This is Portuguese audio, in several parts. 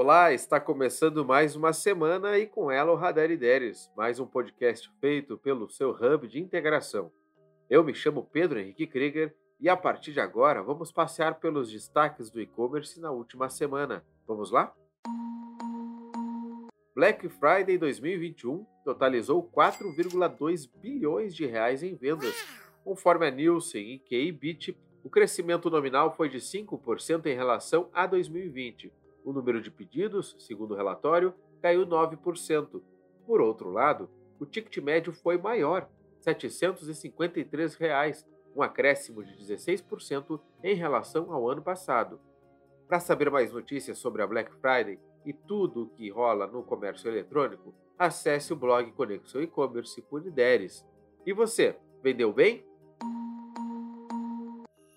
Olá, está começando mais uma semana e com ela o Radar Ideias, mais um podcast feito pelo seu hub de integração. Eu me chamo Pedro Henrique Krieger e a partir de agora vamos passear pelos destaques do e-commerce na última semana. Vamos lá? Black Friday 2021 totalizou 4,2 bilhões de reais em vendas. Conforme a Nielsen e KBIT, o crescimento nominal foi de 5% em relação a 2020. O número de pedidos, segundo o relatório, caiu 9%. Por outro lado, o ticket médio foi maior, 753 reais, um acréscimo de 16% em relação ao ano passado. Para saber mais notícias sobre a Black Friday e tudo o que rola no comércio eletrônico, acesse o blog Conexão E-Commerce por Ideres. E você, vendeu bem?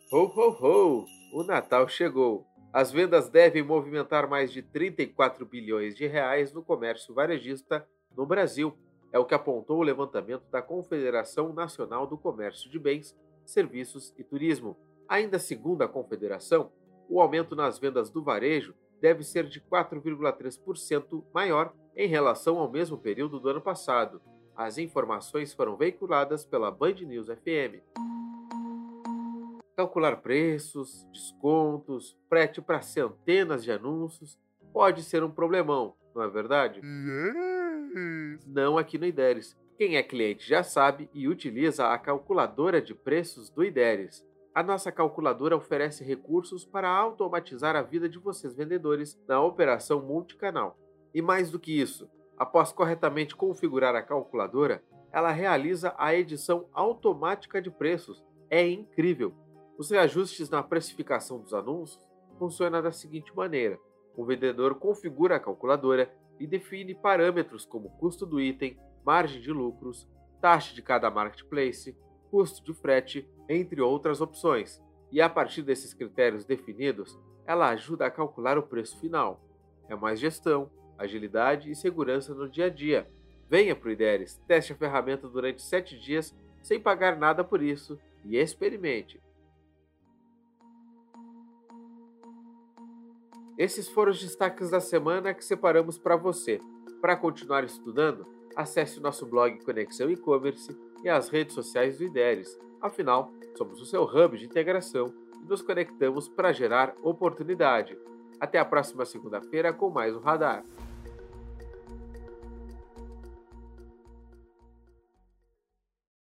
Ho, ho, ho! O Natal chegou! As vendas devem movimentar mais de 34 bilhões de reais no comércio varejista no Brasil, é o que apontou o levantamento da Confederação Nacional do Comércio de Bens, Serviços e Turismo. Ainda segundo a Confederação, o aumento nas vendas do varejo deve ser de 4,3% maior em relação ao mesmo período do ano passado. As informações foram veiculadas pela Band News FM. Calcular preços, descontos, frete para centenas de anúncios pode ser um problemão, não é verdade? Não aqui no IDERES. Quem é cliente já sabe e utiliza a calculadora de preços do IDERES. A nossa calculadora oferece recursos para automatizar a vida de vocês vendedores na operação multicanal. E mais do que isso, após corretamente configurar a calculadora, ela realiza a edição automática de preços. É incrível! Os reajustes na precificação dos anúncios funcionam da seguinte maneira: o vendedor configura a calculadora e define parâmetros como custo do item, margem de lucros, taxa de cada marketplace, custo de frete, entre outras opções. E a partir desses critérios definidos, ela ajuda a calcular o preço final. É mais gestão, agilidade e segurança no dia a dia. Venha para o IDERES, teste a ferramenta durante 7 dias sem pagar nada por isso e experimente. Esses foram os destaques da semana que separamos para você. Para continuar estudando, acesse o nosso blog Conexão E-Commerce e as redes sociais do IDERES. Afinal, somos o seu hub de integração e nos conectamos para gerar oportunidade. Até a próxima segunda-feira com mais um Radar.